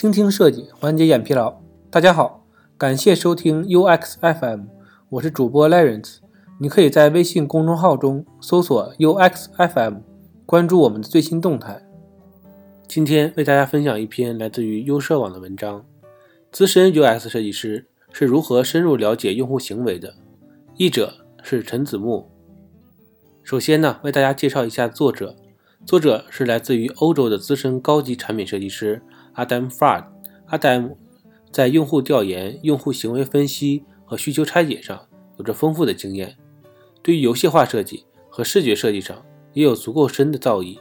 倾听设计，缓解眼疲劳。大家好，感谢收听 UX FM，我是主播 Lawrence。你可以在微信公众号中搜索 UX FM，关注我们的最新动态。今天为大家分享一篇来自于优设网的文章：资深 UX 设计师是如何深入了解用户行为的。译者是陈子木。首先呢，为大家介绍一下作者。作者是来自于欧洲的资深高级产品设计师 Adam Fard。Adam 在用户调研、用户行为分析和需求拆解上有着丰富的经验，对于游戏化设计和视觉设计上也有足够深的造诣。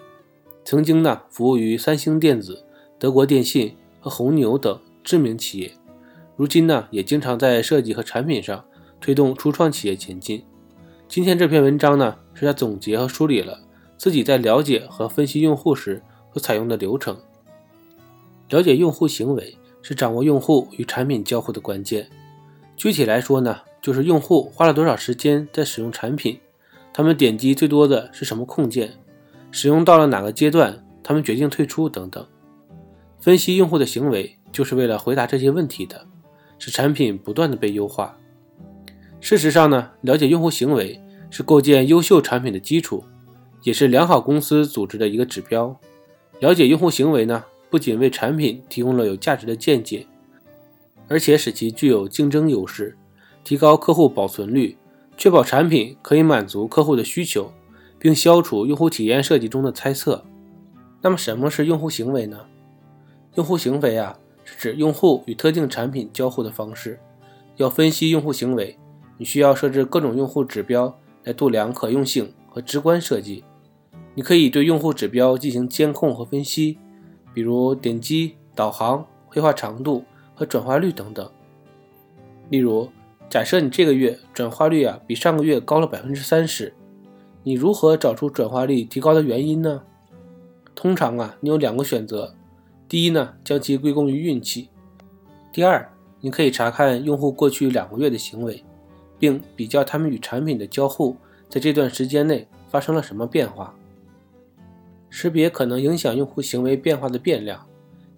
曾经呢，服务于三星电子、德国电信和红牛等知名企业。如今呢，也经常在设计和产品上推动初创企业前进。今天这篇文章呢，是他总结和梳理了。自己在了解和分析用户时所采用的流程。了解用户行为是掌握用户与产品交互的关键。具体来说呢，就是用户花了多少时间在使用产品，他们点击最多的是什么控件，使用到了哪个阶段，他们决定退出等等。分析用户的行为就是为了回答这些问题的，使产品不断的被优化。事实上呢，了解用户行为是构建优秀产品的基础。也是良好公司组织的一个指标。了解用户行为呢，不仅为产品提供了有价值的见解，而且使其具有竞争优势，提高客户保存率，确保产品可以满足客户的需求，并消除用户体验设计中的猜测。那么，什么是用户行为呢？用户行为啊，是指用户与特定产品交互的方式。要分析用户行为，你需要设置各种用户指标来度量可用性和直观设计。你可以对用户指标进行监控和分析，比如点击、导航、绘画长度和转化率等等。例如，假设你这个月转化率啊比上个月高了百分之三十，你如何找出转化率提高的原因呢？通常啊，你有两个选择：第一呢，将其归功于运气；第二，你可以查看用户过去两个月的行为，并比较他们与产品的交互在这段时间内发生了什么变化。识别可能影响用户行为变化的变量。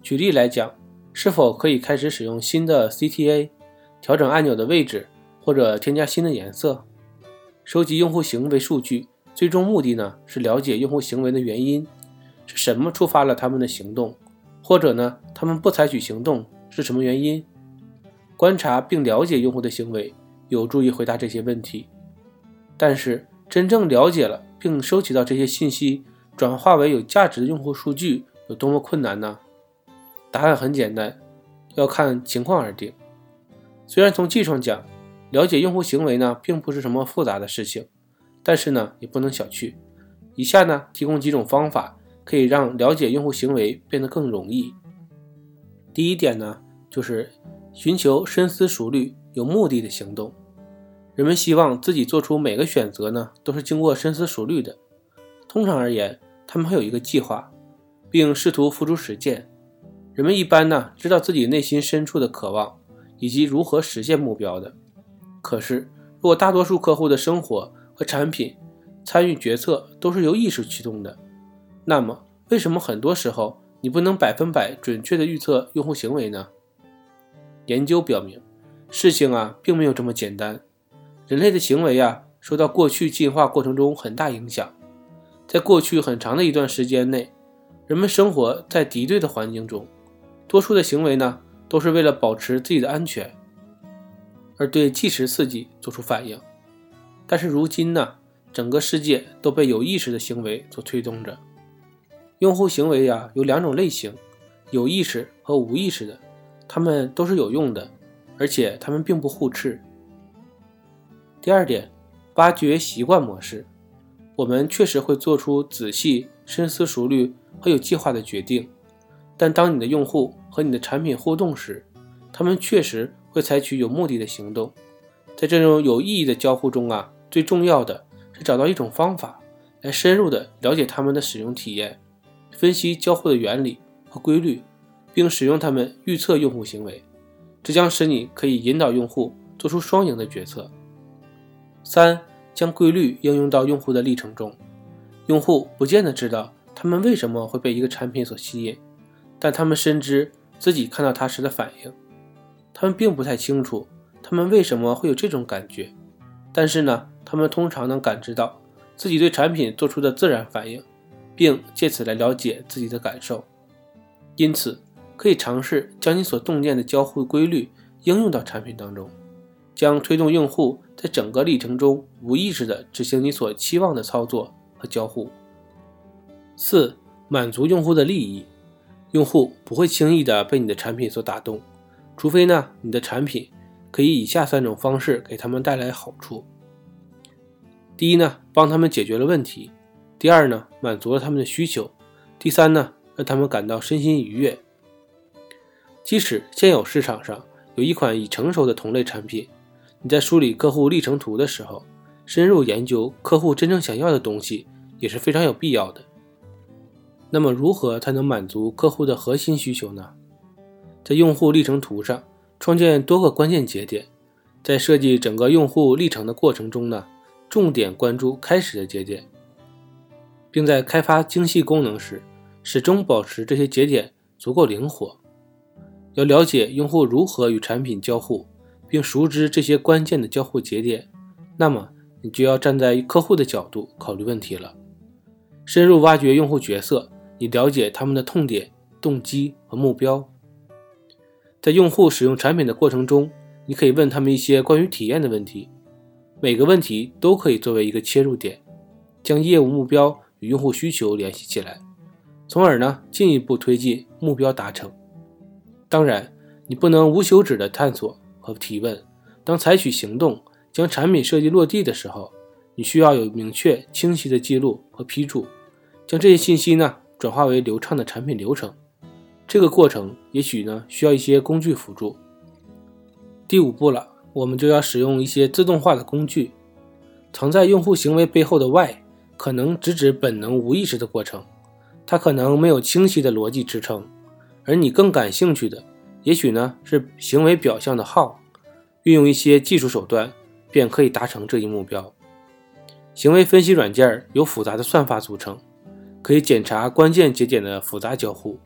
举例来讲，是否可以开始使用新的 CTA，调整按钮的位置，或者添加新的颜色？收集用户行为数据，最终目的呢是了解用户行为的原因，是什么触发了他们的行动，或者呢他们不采取行动是什么原因？观察并了解用户的行为，有助于回答这些问题。但是真正了解了并收集到这些信息。转化为有价值的用户数据有多么困难呢？答案很简单，要看情况而定。虽然从技术上讲，了解用户行为呢并不是什么复杂的事情，但是呢也不能小觑。以下呢提供几种方法，可以让了解用户行为变得更容易。第一点呢，就是寻求深思熟虑、有目的的行动。人们希望自己做出每个选择呢都是经过深思熟虑的。通常而言，他们会有一个计划，并试图付诸实践。人们一般呢知道自己内心深处的渴望以及如何实现目标的。可是，如果大多数客户的生活和产品参与决策都是由意识驱动的，那么为什么很多时候你不能百分百准确地预测用户行为呢？研究表明，事情啊并没有这么简单。人类的行为啊受到过去进化过程中很大影响。在过去很长的一段时间内，人们生活在敌对的环境中，多数的行为呢都是为了保持自己的安全，而对即时刺激做出反应。但是如今呢，整个世界都被有意识的行为所推动着。用户行为呀有两种类型，有意识和无意识的，它们都是有用的，而且它们并不互斥。第二点，挖掘习惯模式。我们确实会做出仔细、深思熟虑和有计划的决定，但当你的用户和你的产品互动时，他们确实会采取有目的的行动。在这种有意义的交互中啊，最重要的是找到一种方法来深入的了解他们的使用体验，分析交互的原理和规律，并使用它们预测用户行为。这将使你可以引导用户做出双赢的决策。三。将规律应用到用户的历程中，用户不见得知道他们为什么会被一个产品所吸引，但他们深知自己看到它时的反应。他们并不太清楚他们为什么会有这种感觉，但是呢，他们通常能感知到自己对产品做出的自然反应，并借此来了解自己的感受。因此，可以尝试将你所洞见的交互规律应用到产品当中，将推动用户在整个历程中无意识地执行你所期望的操作和交互。四、满足用户的利益，用户不会轻易地被你的产品所打动，除非呢，你的产品可以以下三种方式给他们带来好处：第一呢，帮他们解决了问题；第二呢，满足了他们的需求；第三呢，让他们感到身心愉悦。即使现有市场上有一款已成熟的同类产品，你在梳理客户历程图的时候，深入研究客户真正想要的东西也是非常有必要的。那么，如何才能满足客户的核心需求呢？在用户历程图上创建多个关键节点，在设计整个用户历程的过程中呢，重点关注开始的节点，并在开发精细功能时，始终保持这些节点足够灵活。要了解用户如何与产品交互，并熟知这些关键的交互节点，那么你就要站在客户的角度考虑问题了，深入挖掘用户角色。你了解他们的痛点、动机和目标。在用户使用产品的过程中，你可以问他们一些关于体验的问题。每个问题都可以作为一个切入点，将业务目标与用户需求联系起来，从而呢进一步推进目标达成。当然，你不能无休止的探索和提问。当采取行动将产品设计落地的时候，你需要有明确、清晰的记录和批注，将这些信息呢。转化为流畅的产品流程，这个过程也许呢需要一些工具辅助。第五步了，我们就要使用一些自动化的工具。藏在用户行为背后的 Why，可能直指本能无意识的过程，它可能没有清晰的逻辑支撑。而你更感兴趣的，也许呢是行为表象的 How，运用一些技术手段便可以达成这一目标。行为分析软件由复杂的算法组成。可以检查关键节点的复杂交互，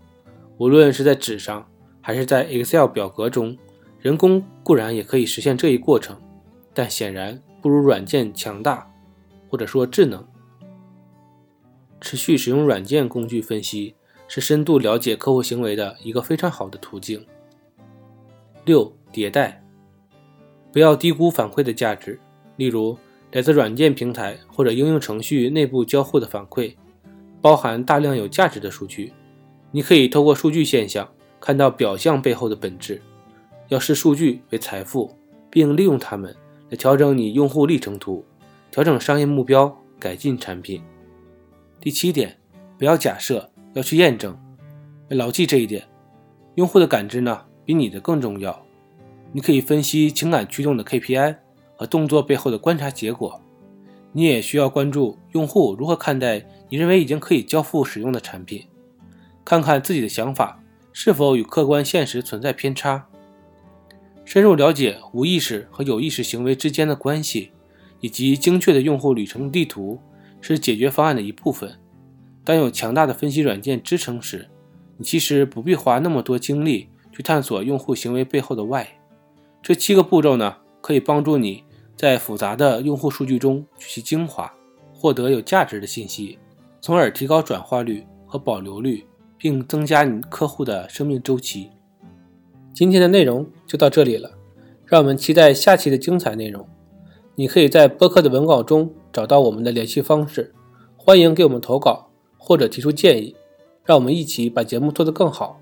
无论是在纸上还是在 Excel 表格中，人工固然也可以实现这一过程，但显然不如软件强大，或者说智能。持续使用软件工具分析是深度了解客户行为的一个非常好的途径。六、迭代，不要低估反馈的价值，例如来自软件平台或者应用程序内部交互的反馈。包含大量有价值的数据，你可以透过数据现象看到表象背后的本质。要视数据为财富，并利用它们来调整你用户历程图，调整商业目标，改进产品。第七点，不要假设，要去验证。牢记这一点，用户的感知呢比你的更重要。你可以分析情感驱动的 KPI 和动作背后的观察结果。你也需要关注用户如何看待你认为已经可以交付使用的产品，看看自己的想法是否与客观现实存在偏差。深入了解无意识和有意识行为之间的关系，以及精确的用户旅程地图是解决方案的一部分。当有强大的分析软件支撑时，你其实不必花那么多精力去探索用户行为背后的 Why。这七个步骤呢，可以帮助你。在复杂的用户数据中取其精华，获得有价值的信息，从而提高转化率和保留率，并增加你客户的生命周期。今天的内容就到这里了，让我们期待下期的精彩内容。你可以在播客的文稿中找到我们的联系方式，欢迎给我们投稿或者提出建议，让我们一起把节目做得更好。